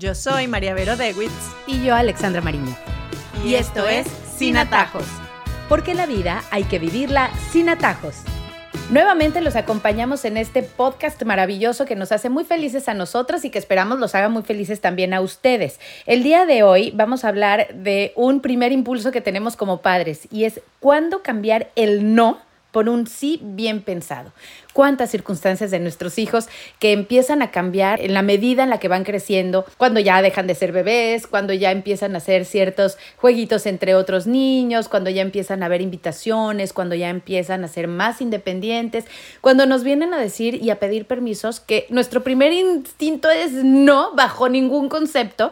Yo soy María Vero Dewitz. Y yo, Alexandra Mariño. Y, esto es Sin Atajos. Porque la vida hay que vivirla sin atajos. Nuevamente los acompañamos en este podcast maravilloso que nos hace muy felices a nosotros y que esperamos los haga muy felices también a ustedes. El día de hoy vamos a hablar de un primer impulso que tenemos como padres y es cuándo cambiar el no por un sí bien pensado. Cuántas circunstancias de nuestros hijos que empiezan a cambiar en la medida en la que van creciendo, cuando ya dejan de ser bebés, cuando ya empiezan a hacer ciertos jueguitos entre otros niños, cuando ya empiezan a haber invitaciones, cuando ya empiezan a ser más independientes, cuando nos vienen a decir y a pedir permisos que nuestro primer instinto es no, bajo ningún concepto,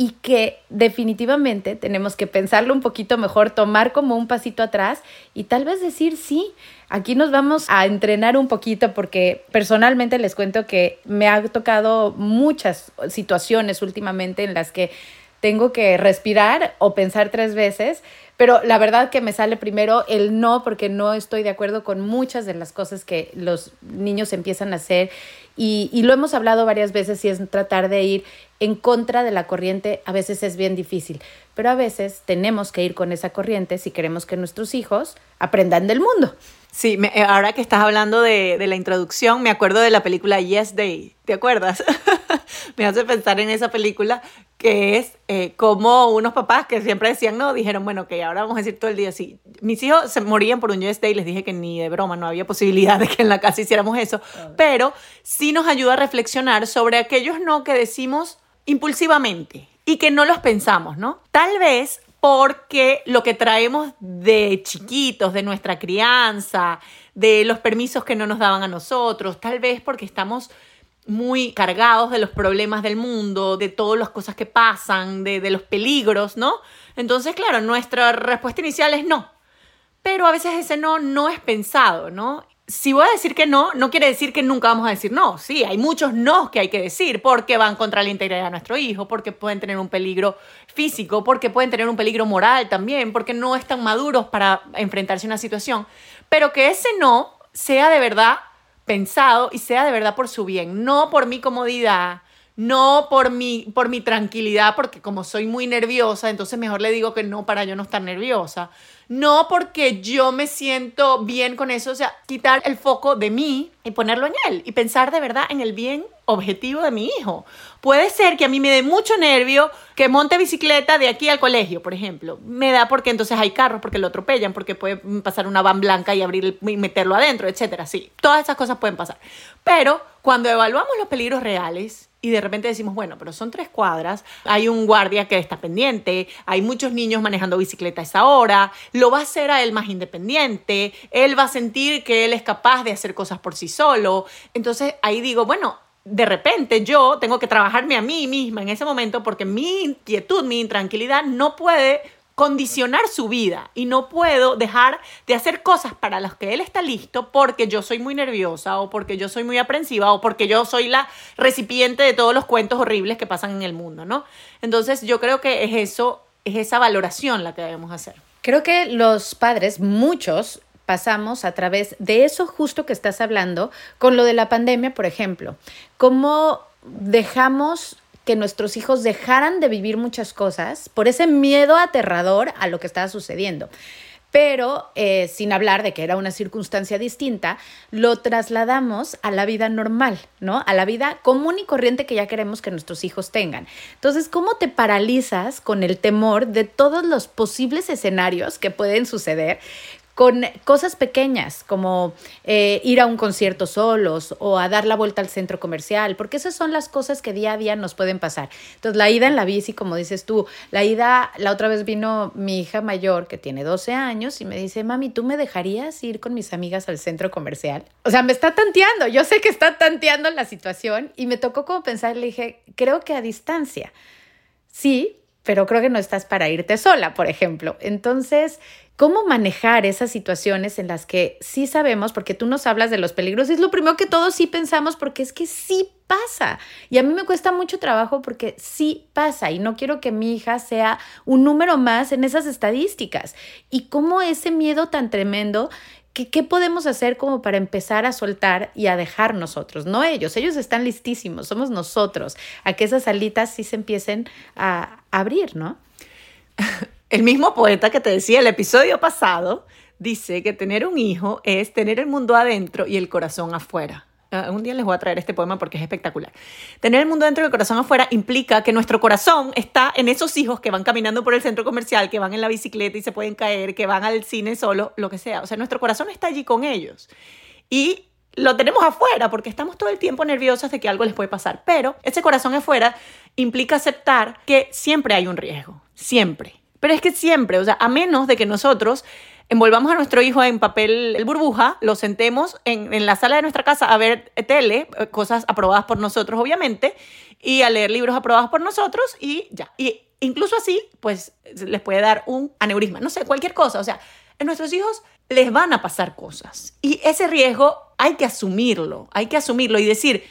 y que definitivamente tenemos que pensarlo un poquito mejor, tomar como un pasito atrás y tal vez decir sí. Aquí nos vamos a entrenar un poquito porque personalmente les cuento que me ha tocado muchas situaciones últimamente en las que tengo que respirar o pensar tres veces, pero la verdad que me sale primero el no porque no estoy de acuerdo con muchas de las cosas que los niños empiezan a hacer y, lo hemos hablado varias veces y es tratar de ir en contra de la corriente a veces es bien difícil, pero a veces tenemos que ir con esa corriente si queremos que nuestros hijos aprendan del mundo. Sí, eh, ahora que estás hablando de, de, la introducción, me acuerdo de la película Yes Day, ¿te acuerdas? me hace pensar en esa película que es eh, como unos papás que siempre decían no, dijeron, bueno, que ahora vamos a decir todo el día así. Mis hijos se morían por un Yes Day, les dije que ni de broma, no había posibilidad de que en la casa hiciéramos eso, pero sí nos ayuda a reflexionar sobre aquellos no que decimos impulsivamente y que no los pensamos, ¿no? Tal vez porque lo que traemos de chiquitos, de nuestra crianza, de los permisos que no nos daban a nosotros, tal vez porque estamos muy cargados de los problemas del mundo, de todas las cosas que pasan, de, los peligros, ¿no? Entonces, claro, nuestra respuesta inicial es no. Pero a veces ese no no es pensado, ¿no? Si voy a decir que no, no quiere decir que nunca vamos a decir no. Sí, hay muchos no que hay que decir porque van contra la integridad de nuestro hijo, porque pueden tener un peligro físico, porque pueden tener un peligro moral también, porque no están maduros para enfrentarse a una situación. Pero que ese no sea de verdad pensado y sea de verdad por su bien, no por mi comodidad, no por mi, por mi tranquilidad, porque como soy muy nerviosa, entonces mejor le digo que no para yo no estar nerviosa. No porque yo me siento bien con eso, o sea, quitar el foco de mí y ponerlo en él y pensar de verdad en el bien objetivo de mi hijo. Puede ser que a mí me dé mucho nervio que monte bicicleta de aquí al colegio, por ejemplo. Me da porque entonces hay carros, porque lo atropellan, porque puede pasar una van blanca y abrir y meterlo adentro, etcétera. Sí, todas esas cosas pueden pasar. Pero cuando evaluamos los peligros reales, y de repente decimos, bueno, pero son tres cuadras, hay un guardia que está pendiente, hay muchos niños manejando bicicleta esa hora, lo va a hacer a él más independiente, él va a sentir que él es capaz de hacer cosas por sí solo. Entonces ahí digo, bueno, de repente yo tengo que trabajarme a mí misma en ese momento porque mi inquietud, mi intranquilidad no puede condicionar su vida y no puedo dejar de hacer cosas para las que él está listo porque yo soy muy nerviosa o porque yo soy muy aprensiva o porque yo soy la recipiente de todos los cuentos horribles que pasan en el mundo, ¿no? Entonces yo creo que es eso, es esa valoración la que debemos hacer. Creo que los padres, muchos, pasamos a través de eso justo que estás hablando con lo de la pandemia, por ejemplo. ¿Cómo dejamos que nuestros hijos dejaran de vivir muchas cosas por ese miedo aterrador a lo que estaba sucediendo. Pero eh, sin hablar de que era una circunstancia distinta, lo trasladamos a la vida normal, ¿no? A la vida común y corriente que ya queremos que nuestros hijos tengan. Entonces, ¿cómo te paralizas con el temor de todos los posibles escenarios que pueden suceder? Con cosas pequeñas como eh, ir a un concierto solos o a dar la vuelta al centro comercial, porque esas son las cosas que día a día nos pueden pasar. Entonces, la ida en la bici, como dices tú, la ida, la otra vez vino mi hija mayor que tiene 12 años y me dice, mami, ¿tú me dejarías ir con mis amigas al centro comercial? O sea, me está tanteando, yo sé que está tanteando la situación y me tocó como pensar, le dije, creo que a distancia. Sí, pero creo que no estás para irte sola, por ejemplo. Entonces, ¿cómo manejar esas situaciones en las que sí sabemos, porque tú nos hablas de los peligros, es lo primero que todos sí pensamos, porque es que sí pasa. Y a mí me cuesta mucho trabajo porque sí pasa y no quiero que mi hija sea un número más en esas estadísticas. Y cómo ese miedo tan tremendo ¿Qué, podemos hacer como para empezar a soltar y a dejar nosotros? No ellos, ellos están listísimos, somos nosotros, a que esas alitas sí se empiecen a abrir, ¿no? El mismo poeta que te decía el episodio pasado dice que tener un hijo es tener el mundo adentro y el corazón afuera. Ah, un día les voy a traer este poema porque es espectacular. Tener el mundo dentro y el corazón afuera implica que nuestro corazón está en esos hijos que van caminando por el centro comercial, que van en la bicicleta y se pueden caer, que van al cine solo, lo que sea. O sea, nuestro corazón está allí con ellos. Y lo tenemos afuera porque estamos todo el tiempo nerviosos de que algo les puede pasar. Pero ese corazón afuera implica aceptar que siempre hay un riesgo. Siempre. Pero es que siempre, o sea, a menos de que nosotros envolvamos a nuestro hijo en papel burbuja, lo sentemos en, la sala de nuestra casa a ver tele, eh, cosas aprobadas por nosotros, obviamente, y a leer libros aprobados por nosotros y ya. Y incluso así, pues les puede dar un aneurisma, no sé, cualquier cosa. O sea, en nuestros hijos les van a pasar cosas. Y ese riesgo hay que asumirlo, hay que asumirlo y decir,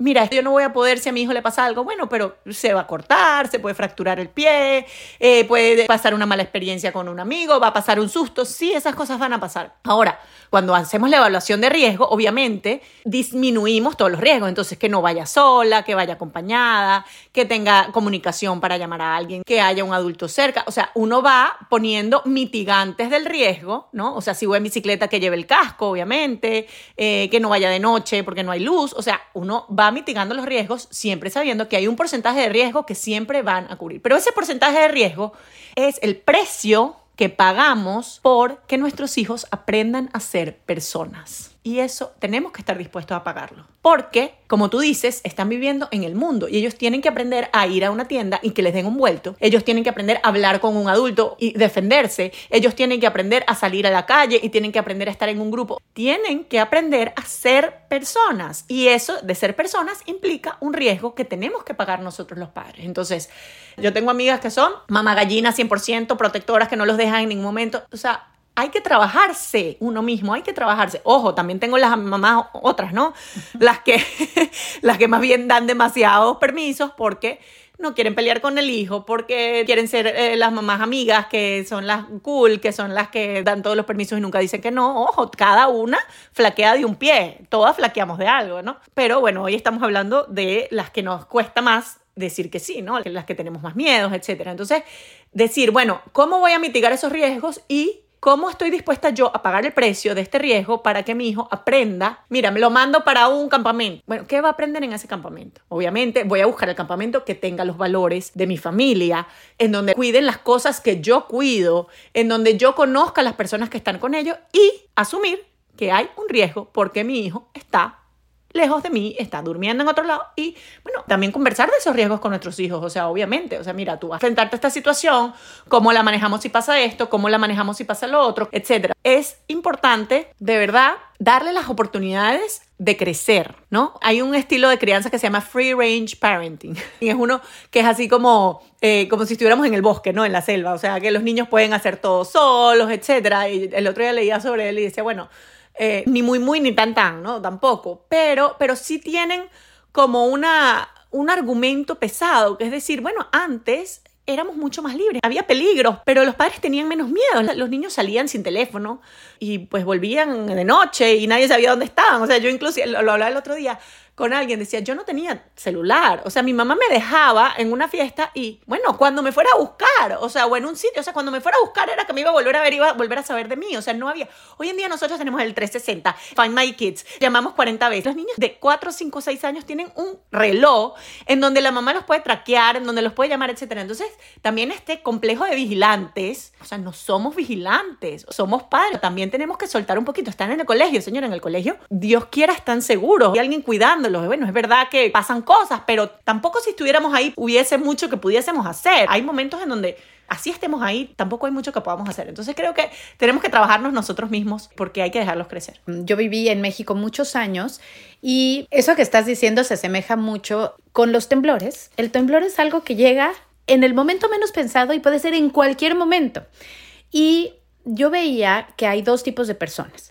mira, yo no voy a poder si a mi hijo le pasa algo, bueno, pero se va a cortar, se puede fracturar el pie, eh, puede pasar una mala experiencia con un amigo, va a pasar un susto, sí, esas cosas van a pasar. Ahora, cuando hacemos la evaluación de riesgo, obviamente disminuimos todos los riesgos, entonces que no vaya sola, que vaya acompañada, que tenga comunicación para llamar a alguien, que haya un adulto cerca, o sea, uno va poniendo mitigantes del riesgo, ¿no? O sea, si voy en bicicleta, que lleve el casco, obviamente, eh, que no vaya de noche porque no hay luz, o sea, uno va mitigando los riesgos, siempre sabiendo que hay un porcentaje de riesgo que siempre van a cubrir. Pero ese porcentaje de riesgo es el precio que pagamos por que nuestros hijos aprendan a ser personas. Y eso tenemos que estar dispuestos a pagarlo. Porque, como tú dices, están viviendo en el mundo y ellos tienen que aprender a ir a una tienda y que les den un vuelto. Ellos tienen que aprender a hablar con un adulto y defenderse. Ellos tienen que aprender a salir a la calle y tienen que aprender a estar en un grupo. Tienen que aprender a ser personas. Y eso de ser personas implica un riesgo que tenemos que pagar nosotros los padres. Entonces, yo tengo amigas que son mamá gallina 100%, protectoras que no los dejan en ningún momento. O sea, hay que trabajarse uno mismo, hay que trabajarse. Ojo, también tengo las mamás otras, ¿no? Las que, las que más bien dan demasiados permisos porque no quieren pelear con el hijo, porque quieren ser eh, las mamás amigas, que son las cool, que son las que dan todos los permisos y nunca dicen que no. Ojo, cada una flaquea de un pie, todas flaqueamos de algo, ¿no? Pero bueno, hoy estamos hablando de las que nos cuesta más decir que sí, ¿no? Las que tenemos más miedos, etcétera. Entonces, decir, bueno, ¿cómo voy a mitigar esos riesgos y ¿Cómo estoy dispuesta yo a pagar el precio de este riesgo para que mi hijo aprenda? Mira, me lo mando para un campamento. Bueno, ¿qué va a aprender en ese campamento? Obviamente voy a buscar el campamento que tenga los valores de mi familia, en donde cuiden las cosas que yo cuido, en donde yo conozca a las personas que están con ellos y asumir que hay un riesgo porque mi hijo está lejos de mí, está durmiendo en otro lado y, bueno, también conversar de esos riesgos con nuestros hijos, o sea, obviamente, o sea, mira, tú vas a enfrentarte a esta situación, cómo la manejamos si pasa esto, cómo la manejamos si pasa lo otro, etcétera. Es importante, de verdad, darle las oportunidades de crecer, ¿no? Hay un estilo de crianza que se llama free range parenting y es uno que es así como, eh, como si estuviéramos en el bosque, ¿no? En la selva, o sea, que los niños pueden hacer todo solos, etcétera. Y el otro día leía sobre él y decía, bueno, eh, ni muy muy ni tan tan, ¿no? Tampoco, pero, pero sí tienen como una, un argumento pesado, que es decir, bueno, antes éramos mucho más libres. Había peligros, pero los padres tenían menos miedo. Los niños salían sin teléfono y pues volvían de noche y nadie sabía dónde estaban. O sea, yo incluso lo, lo hablaba el otro día con alguien, decía, yo no tenía celular, o sea, mi mamá me dejaba en una fiesta y, bueno, cuando me fuera a buscar, o sea, o en un sitio, o sea, cuando me fuera a buscar era que me iba a volver a ver, iba a volver a saber de mí, o sea, no había, hoy en día nosotros tenemos el 360, Find My Kids, llamamos 40 veces, los niños de 4, 5, 6 años tienen un reloj en donde la mamá los puede traquear, en donde los puede llamar, etc. Entonces, también este complejo de vigilantes, o sea, no somos vigilantes, somos padres, también tenemos que soltar un poquito, están en el colegio, señor, en el colegio, Dios quiera, están seguros, hay alguien cuidando bueno, es verdad que pasan cosas, pero tampoco si estuviéramos ahí hubiese mucho que pudiésemos hacer. Hay momentos en donde así estemos ahí, tampoco hay mucho que podamos hacer. Entonces creo que tenemos que trabajarnos nosotros mismos porque hay que dejarlos crecer. Yo viví en México muchos años y eso que estás diciendo se asemeja mucho con los temblores. El temblor es algo que llega en el momento menos pensado y puede ser en cualquier momento. Y yo veía que hay dos tipos de personas.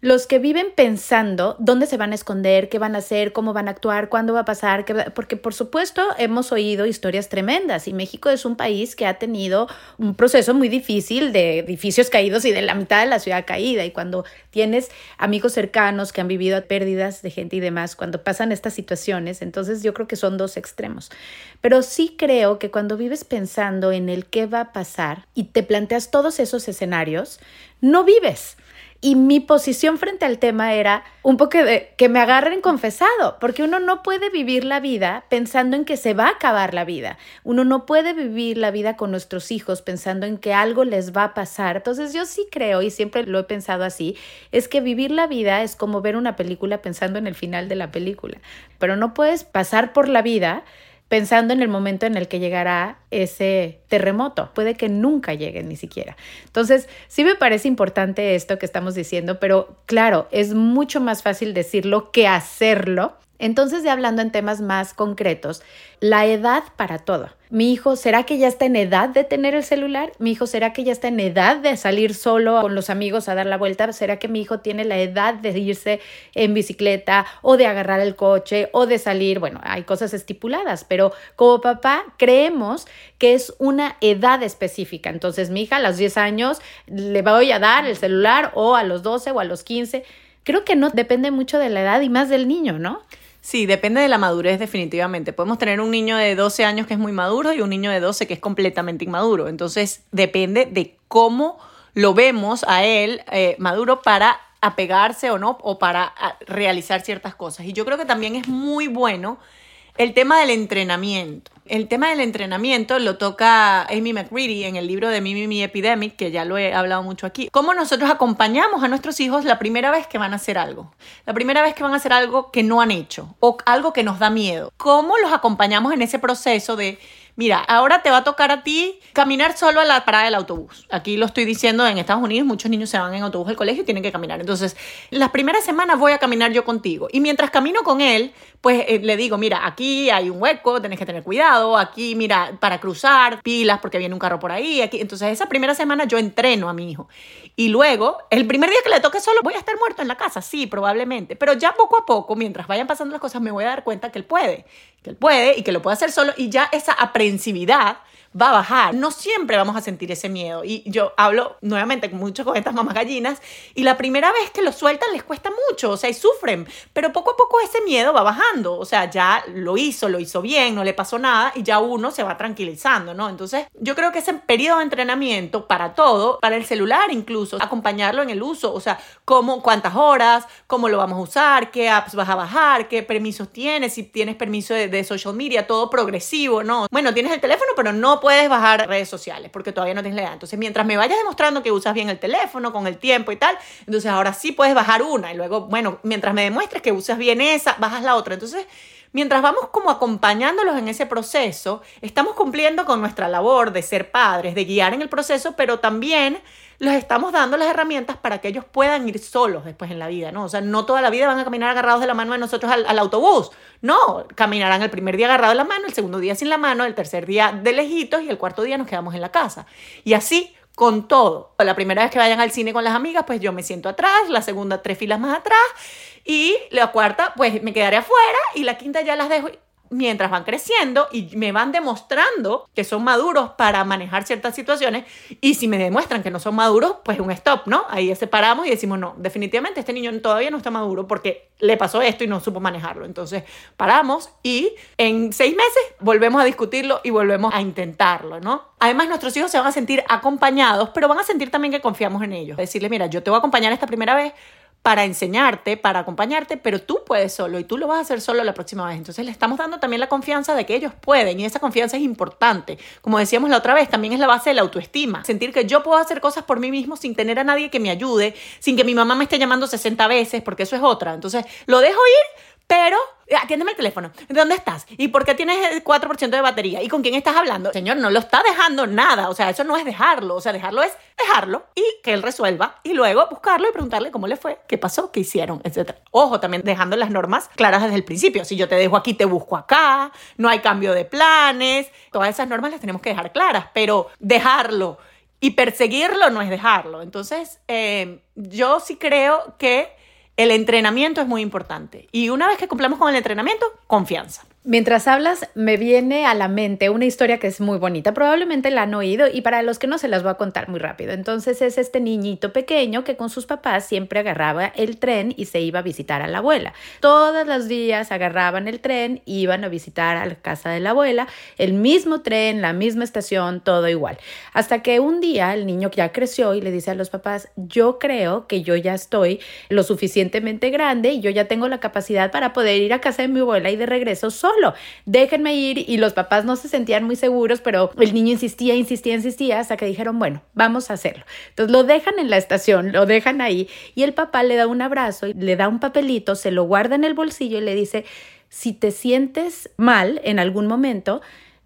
Los que viven pensando dónde se van a esconder, qué van a hacer, cómo van a actuar, cuándo va a pasar, porque por supuesto hemos oído historias tremendas y México es un país que ha tenido un proceso muy difícil de edificios caídos y de la mitad de la ciudad caída y cuando tienes amigos cercanos que han vivido pérdidas de gente y demás, cuando pasan estas situaciones, entonces yo creo que son dos extremos. Pero sí creo que cuando vives pensando en el qué va a pasar y te planteas todos esos escenarios, no vives. Y mi posición frente al tema era un poco de que me agarren confesado, porque uno no puede vivir la vida pensando en que se va a acabar la vida. Uno no puede vivir la vida con nuestros hijos pensando en que algo les va a pasar. Entonces yo sí creo, y siempre lo he pensado así, es que vivir la vida es como ver una película pensando en el final de la película. Pero no puedes pasar por la vida pensando en el momento en el que llegará ese terremoto. Puede que nunca llegue ni siquiera. Entonces, sí me parece importante esto que estamos diciendo, pero claro, es mucho más fácil decirlo que hacerlo. Entonces, ya hablando en temas más concretos, la edad para todo. Mi hijo, ¿será que ya está en edad de tener el celular? Mi hijo, ¿será que ya está en edad de salir solo con los amigos a dar la vuelta? ¿Será que mi hijo tiene la edad de irse en bicicleta o de agarrar el coche o de salir? Bueno, hay cosas estipuladas, pero como papá creemos que es una edad específica. Entonces, mi hija a los 10 años le voy a dar el celular o a los 12 o a los 15. Creo que no depende mucho de la edad y más del niño, ¿no? Sí, depende de la madurez definitivamente. Podemos tener un niño de 12 años que es muy maduro y un niño de 12 que es completamente inmaduro. Entonces depende de cómo lo vemos a él eh, maduro para apegarse o no o para realizar ciertas cosas. Y yo creo que también es muy bueno el tema del entrenamiento. El tema del entrenamiento lo toca Amy McReady en el libro de Mimi Epidemic, que ya lo he hablado mucho aquí. Cómo nosotros acompañamos a nuestros hijos la primera vez que van a hacer algo. La primera vez que van a hacer algo que no han hecho o algo que nos da miedo. Cómo los acompañamos en ese proceso de mira, ahora te va a tocar a ti caminar solo a la parada del autobús. Aquí lo estoy diciendo, en Estados Unidos muchos niños se van en autobús al colegio y tienen que caminar. Entonces, las primeras semanas voy a caminar yo contigo. Y mientras camino con él, pues eh, le digo, mira, aquí hay un hueco, tenés que tener cuidado, aquí, mira, para cruzar, pilas porque viene un carro por ahí. Entonces, esa primera semana yo entreno a mi hijo. Y luego, el primer día que le toque solo, voy a estar muerto en la casa, sí, probablemente. Pero ya poco a poco, mientras vayan pasando las cosas, me voy a dar cuenta que él puede, que él puede y que lo puede hacer solo. Y ya esa aprensividad va a bajar. No siempre vamos a sentir ese miedo. Y yo hablo nuevamente mucho con estas mamás gallinas y la primera vez que lo sueltan les cuesta mucho, o sea, y sufren, pero poco a poco ese miedo va bajando, o sea, ya lo hizo, lo hizo bien, no le pasó nada y ya uno se va tranquilizando, ¿no? Entonces, yo creo que ese periodo de entrenamiento para todo, para el celular incluso, acompañarlo en el uso, o sea, cómo, cuántas horas, cómo lo vamos a usar, qué apps vas a bajar, qué permisos tienes, si tienes permiso de, de social media, todo progresivo, ¿no? Bueno, tienes el teléfono, pero no puedes bajar redes sociales porque todavía no tienes la edad. Entonces, mientras me vayas demostrando que usas bien el teléfono con el tiempo y tal, entonces ahora sí puedes bajar una y luego, bueno, mientras me demuestres que usas bien esa, bajas la otra. Entonces, mientras vamos como acompañándolos en ese proceso, estamos cumpliendo con nuestra labor de ser padres, de guiar en el proceso, pero también les estamos dando las herramientas para que ellos puedan ir solos después en la vida, ¿no? O sea, no toda la vida van a caminar agarrados de la mano de nosotros al, autobús, no, caminarán el primer día agarrado de la mano, el segundo día sin la mano, el tercer día de lejitos y el cuarto día nos quedamos en la casa. Y así con todo. La primera vez que vayan al cine con las amigas, pues yo me siento atrás, la segunda tres filas más atrás y la cuarta, pues me quedaré afuera y la quinta ya las dejo mientras van creciendo y me van demostrando que son maduros para manejar ciertas situaciones y si me demuestran que no son maduros, pues un stop, ¿no? Ahí separamos y decimos, no, definitivamente este niño todavía no está maduro porque le pasó esto y no supo manejarlo. Entonces paramos y en seis meses volvemos a discutirlo y volvemos a intentarlo, ¿no? Además nuestros hijos se van a sentir acompañados, pero van a sentir también que confiamos en ellos. Decirle, mira, yo te voy a acompañar esta primera vez, para enseñarte, para acompañarte, pero tú puedes solo y tú lo vas a hacer solo la próxima vez. Entonces le estamos dando también la confianza de que ellos pueden y esa confianza es importante. Como decíamos la otra vez, también es la base de la autoestima. Sentir que yo puedo hacer cosas por mí mismo sin tener a nadie que me ayude, sin que mi mamá me esté llamando 60 veces, porque eso es otra. Entonces lo dejo ir, pero atiéndeme el teléfono. ¿Dónde estás? ¿Y por qué tienes el 4% de batería? ¿Y con quién estás hablando? Señor, no lo está dejando nada. O sea, eso no es dejarlo. O sea, dejarlo es dejarlo y que él resuelva y luego buscarlo y preguntarle cómo le fue, qué pasó, qué hicieron, etc. Ojo, también dejando las normas claras desde el principio. Si yo te dejo aquí, te busco acá, no hay cambio de planes. Todas esas normas las tenemos que dejar claras, pero dejarlo Y perseguirlo no es dejarlo. Entonces, eh, yo sí creo que el entrenamiento es muy importante. Y una vez que cumplamos con el entrenamiento, confianza. Mientras hablas, me viene a la mente una historia que es muy bonita. Probablemente la han oído y para los que no se las voy a contar muy rápido. Entonces es este niñito pequeño que con sus papás siempre agarraba el tren y se iba a visitar a la abuela. Todos los días agarraban el tren, iban a visitar a la casa de la abuela, el mismo tren, la misma estación, todo igual. Hasta que un día el niño ya creció y le dice a los papás, yo creo que yo ya estoy lo suficientemente grande y yo ya tengo la capacidad para poder ir a casa de mi abuela y de regreso solo déjenme ir y los papás no se sentían muy seguros, pero el niño insistía, insistía, insistía hasta que dijeron, bueno, vamos a hacerlo. Entonces lo dejan en la estación, lo dejan ahí y el papá le da un abrazo le da un papelito, se lo guarda en el bolsillo y le dice, si te sientes mal en algún momento,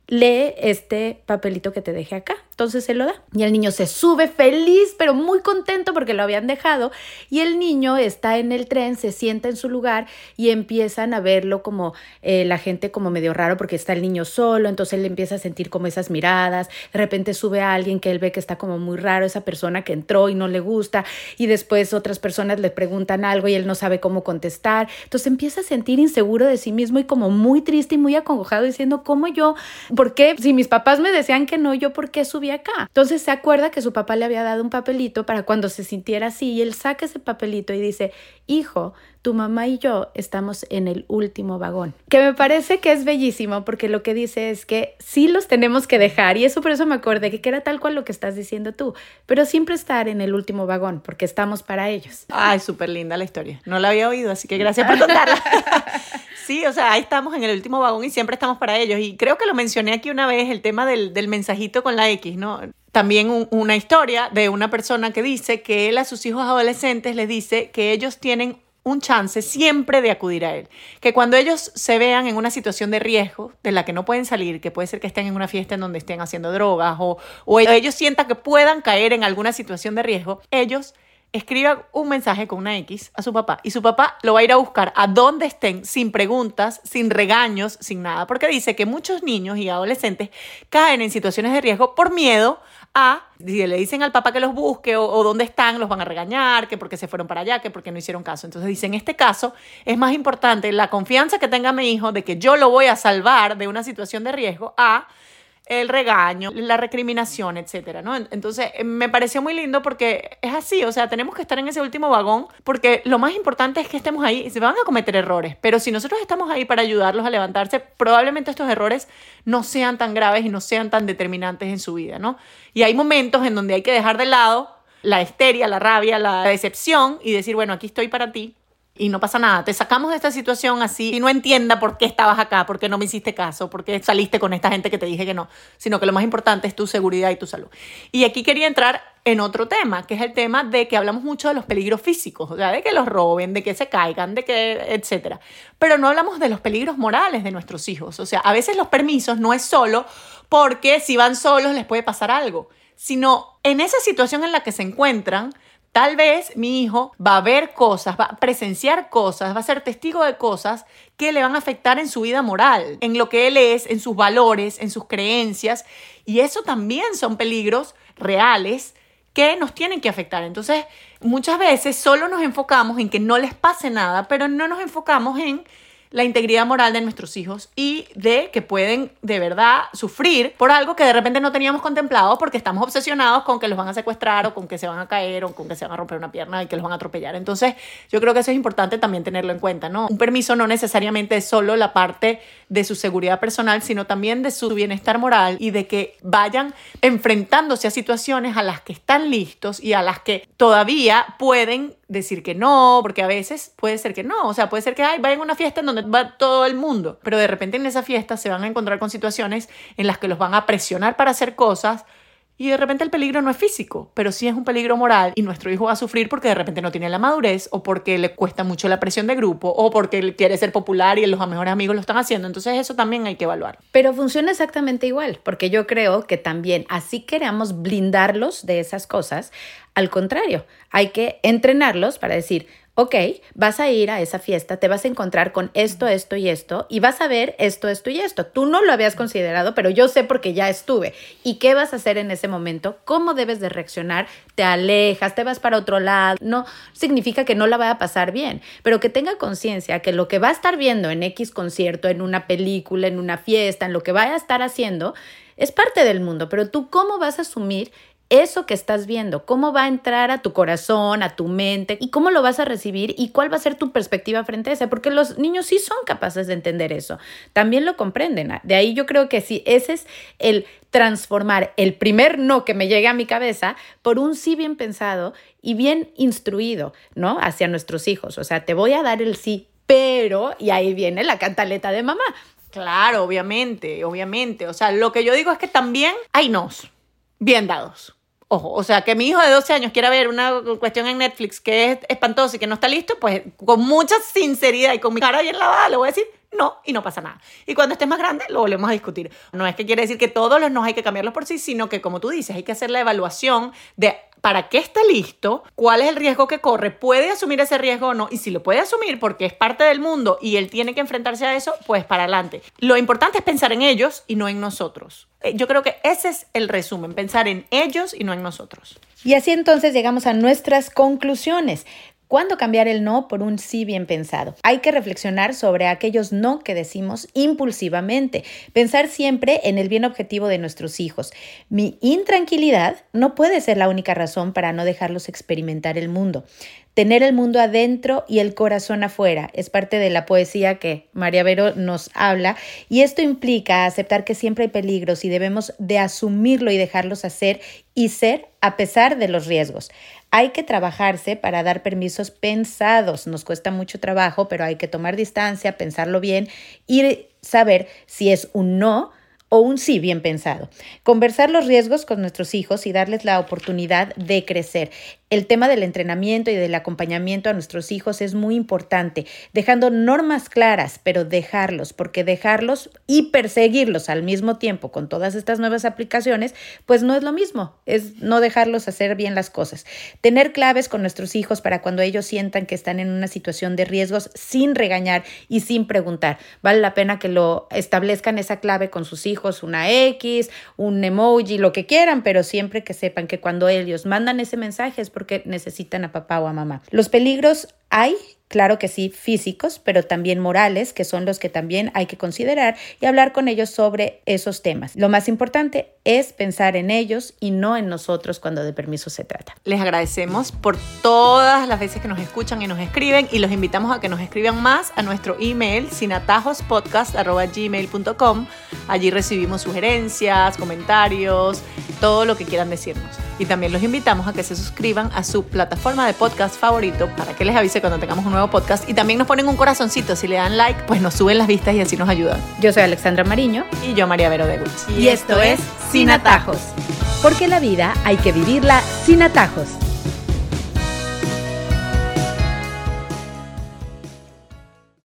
lee este papelito que te dejé acá. Entonces se lo da. Y el niño se sube feliz, pero muy contento porque lo habían dejado. Y el niño está en el tren, se sienta en su lugar y empiezan a verlo como eh, la gente como medio raro porque está el niño solo. Entonces él empieza a sentir como esas miradas. De repente sube a alguien que él ve que está como muy raro, esa persona que entró y no le gusta. Y después otras personas le preguntan algo y él no sabe cómo contestar. Entonces empieza a sentir inseguro de sí mismo y como muy triste y muy acongojado diciendo, ¿cómo yo? ¿Por qué? Si mis papás me decían que no, yo por qué subí acá. Entonces se acuerda que su papá le había dado un papelito para cuando se sintiera así y él saca ese papelito y dice, hijo, tu mamá y yo estamos en el último vagón. Que me parece que es bellísimo porque lo que dice es que sí los tenemos que dejar y eso por eso me acordé que era tal cual lo que estás diciendo tú, pero siempre estar en el último vagón porque estamos para ellos. Ay, súper linda la historia. No la había oído, así que gracias por contarla. sí, o sea, ahí estamos en el último vagón y siempre estamos para ellos. Y creo que lo mencioné aquí una vez, el tema del, del mensajito con la X, ¿no? También una historia de una persona que dice que él a sus hijos adolescentes les dice que ellos tienen un chance siempre de acudir a él. Que cuando ellos se vean en una situación de riesgo de la que no pueden salir, que puede ser que estén en una fiesta en donde estén haciendo drogas o, o ellos sientan que puedan caer en alguna situación de riesgo, ellos escriban un mensaje con una X a su papá y su papá lo va a ir a buscar a donde estén sin preguntas, sin regaños, sin nada, porque dice que muchos niños y adolescentes caen en situaciones de riesgo por miedo a, si le dicen al papá que los busque o, dónde están, los van a regañar, que porque se fueron para allá, que porque no hicieron caso. Entonces dice, en este caso es más importante la confianza que tenga mi hijo de que yo lo voy a salvar de una situación de riesgo a el regaño, la recriminación, etcétera, ¿no? Entonces, eh, me pareció muy lindo porque es así, o sea, tenemos que estar en ese último vagón porque lo más importante es que estemos ahí, se van a cometer errores, pero si nosotros estamos ahí para ayudarlos a levantarse, probablemente estos errores no sean tan graves y no sean tan determinantes en su vida, ¿no? Y hay momentos en donde hay que dejar de lado la histeria, la rabia, la decepción y decir, bueno, aquí estoy para ti, y no pasa nada. Te sacamos de esta situación así y no entienda por qué estabas acá, por qué no me hiciste caso, por qué saliste con esta gente que te dije que no, sino que lo más importante es tu seguridad y tu salud. Y aquí quería entrar en otro tema, que es el tema de que hablamos mucho de los peligros físicos, o sea, de que los roben, de que se caigan, de que, etcétera. Pero no hablamos de los peligros morales de nuestros hijos. O sea, a veces los permisos no es solo porque si van solos les puede pasar algo, sino en esa situación en la que se encuentran, Tal vez mi hijo va a ver cosas, va a presenciar cosas, va a ser testigo de cosas que le van a afectar en su vida moral, en lo que él es, en sus valores, en sus creencias. Y eso también son peligros reales que nos tienen que afectar. Entonces, muchas veces solo nos enfocamos en que no les pase nada, pero no nos enfocamos en la integridad moral de nuestros hijos y de que pueden de verdad sufrir por algo que de repente no teníamos contemplado porque estamos obsesionados con que los van a secuestrar o con que se van a caer o con que se van a romper una pierna y que los van a atropellar. Entonces, yo creo que eso es importante también tenerlo en cuenta, ¿no? Un permiso no necesariamente es solo la parte de su seguridad personal, sino también de su bienestar moral y de que vayan enfrentándose a situaciones a las que están listos y a las que todavía pueden decir que no, porque a veces puede ser que no, o sea, puede ser que ay, vayan a una fiesta en donde va todo el mundo, pero de repente en esa fiesta se van a encontrar con situaciones en las que los van a presionar para hacer cosas y de repente el peligro no es físico, pero sí es un peligro moral y nuestro hijo va a sufrir porque de repente no tiene la madurez o porque le cuesta mucho la presión de grupo o porque quiere ser popular y los mejores amigos lo están haciendo. Entonces eso también hay que evaluar. Pero funciona exactamente igual, porque yo creo que también así queremos blindarlos de esas cosas. Al contrario, hay que entrenarlos para decir, ok, vas a ir a esa fiesta, te vas a encontrar con esto, esto y esto, y vas a ver esto, esto y esto. Tú no lo habías considerado, pero yo sé porque ya estuve. ¿Y qué vas a hacer en ese momento? ¿Cómo debes de reaccionar? ¿Te alejas? ¿Te vas para otro lado? No significa que no la vaya a pasar bien, pero que tenga conciencia que lo que va a estar viendo en X concierto, en una película, en una fiesta, en lo que vaya a estar haciendo, es parte del mundo, pero tú cómo vas a asumir eso que estás viendo, cómo va a entrar a tu corazón, a tu mente y cómo lo vas a recibir y cuál va a ser tu perspectiva frente a eso, porque los niños sí son capaces de entender eso, también lo comprenden. De ahí yo creo que sí, ese es el transformar el primer no que me llegue a mi cabeza por un sí bien pensado y bien instruido, ¿no? Hacia nuestros hijos. O sea, te voy a dar el sí, pero, y ahí viene la cantaleta de mamá. Claro, obviamente, obviamente. O sea, lo que yo digo es que también hay nos bien dados. Ojo, o sea, que mi hijo de 12 años quiera ver una cuestión en Netflix que es espantosa y que no está listo, pues con mucha sinceridad y con mi cara bien lavada le voy a decir no y no pasa nada. Y cuando estés más grande lo volvemos a discutir. No es que quiere decir que todos los no hay que cambiarlos por sí, sino que como tú dices, hay que hacer la evaluación de para qué está listo, cuál es el riesgo que corre, puede asumir ese riesgo o no, y si lo puede asumir porque es parte del mundo y él tiene que enfrentarse a eso, pues para adelante. Lo importante es pensar en ellos y no en nosotros. Eh, yo creo que ese es el resumen, pensar en ellos y no en nosotros. Y así entonces llegamos a nuestras conclusiones. ¿Cuándo cambiar el no por un sí bien pensado? Hay que reflexionar sobre aquellos no que decimos impulsivamente, pensar siempre en el bien objetivo de nuestros hijos. Mi intranquilidad no puede ser la única razón para no dejarlos experimentar el mundo. Tener el mundo adentro y el corazón afuera es parte de la poesía que María Vero nos habla y esto implica aceptar que siempre hay peligros y debemos de asumirlo y dejarlos hacer y ser a pesar de los riesgos. Hay que trabajarse para dar permisos pensados. Nos cuesta mucho trabajo, pero hay que tomar distancia, pensarlo bien y saber si es un no o un sí bien pensado. Conversar los riesgos con nuestros hijos y darles la oportunidad de crecer. El tema del entrenamiento y del acompañamiento a nuestros hijos es muy importante, dejando normas claras, pero dejarlos, porque dejarlos y perseguirlos al mismo tiempo con todas estas nuevas aplicaciones, pues no es lo mismo, es no dejarlos hacer bien las cosas. Tener claves con nuestros hijos para cuando ellos sientan que están en una situación de riesgos sin regañar y sin preguntar. Vale la pena que lo establezcan esa clave con sus hijos, una X, un emoji, lo que quieran, pero siempre que sepan que cuando ellos mandan ese mensaje es porque necesitan a papá o a mamá. Los peligros hay Claro que sí, físicos, pero también morales, que son los que también hay que considerar y hablar con ellos sobre esos temas. Lo más importante es pensar en ellos y no en nosotros cuando de permiso se trata. Les agradecemos por todas las veces que nos escuchan y nos escriben y los invitamos a que nos escriban más a nuestro email sinatajospodcast.gmail.com. Allí recibimos sugerencias, comentarios, todo lo que quieran decirnos. Y también los invitamos a que se suscriban a su plataforma de podcast favorito para que les avise cuando tengamos un nuevo podcast. Y también nos ponen un corazoncito. Si le dan like, pues nos suben las vistas y así nos ayudan. Yo soy Alexandra Mariño. Y yo María Vero de Y, esto es Sin Atajos. Porque la vida hay que vivirla sin atajos.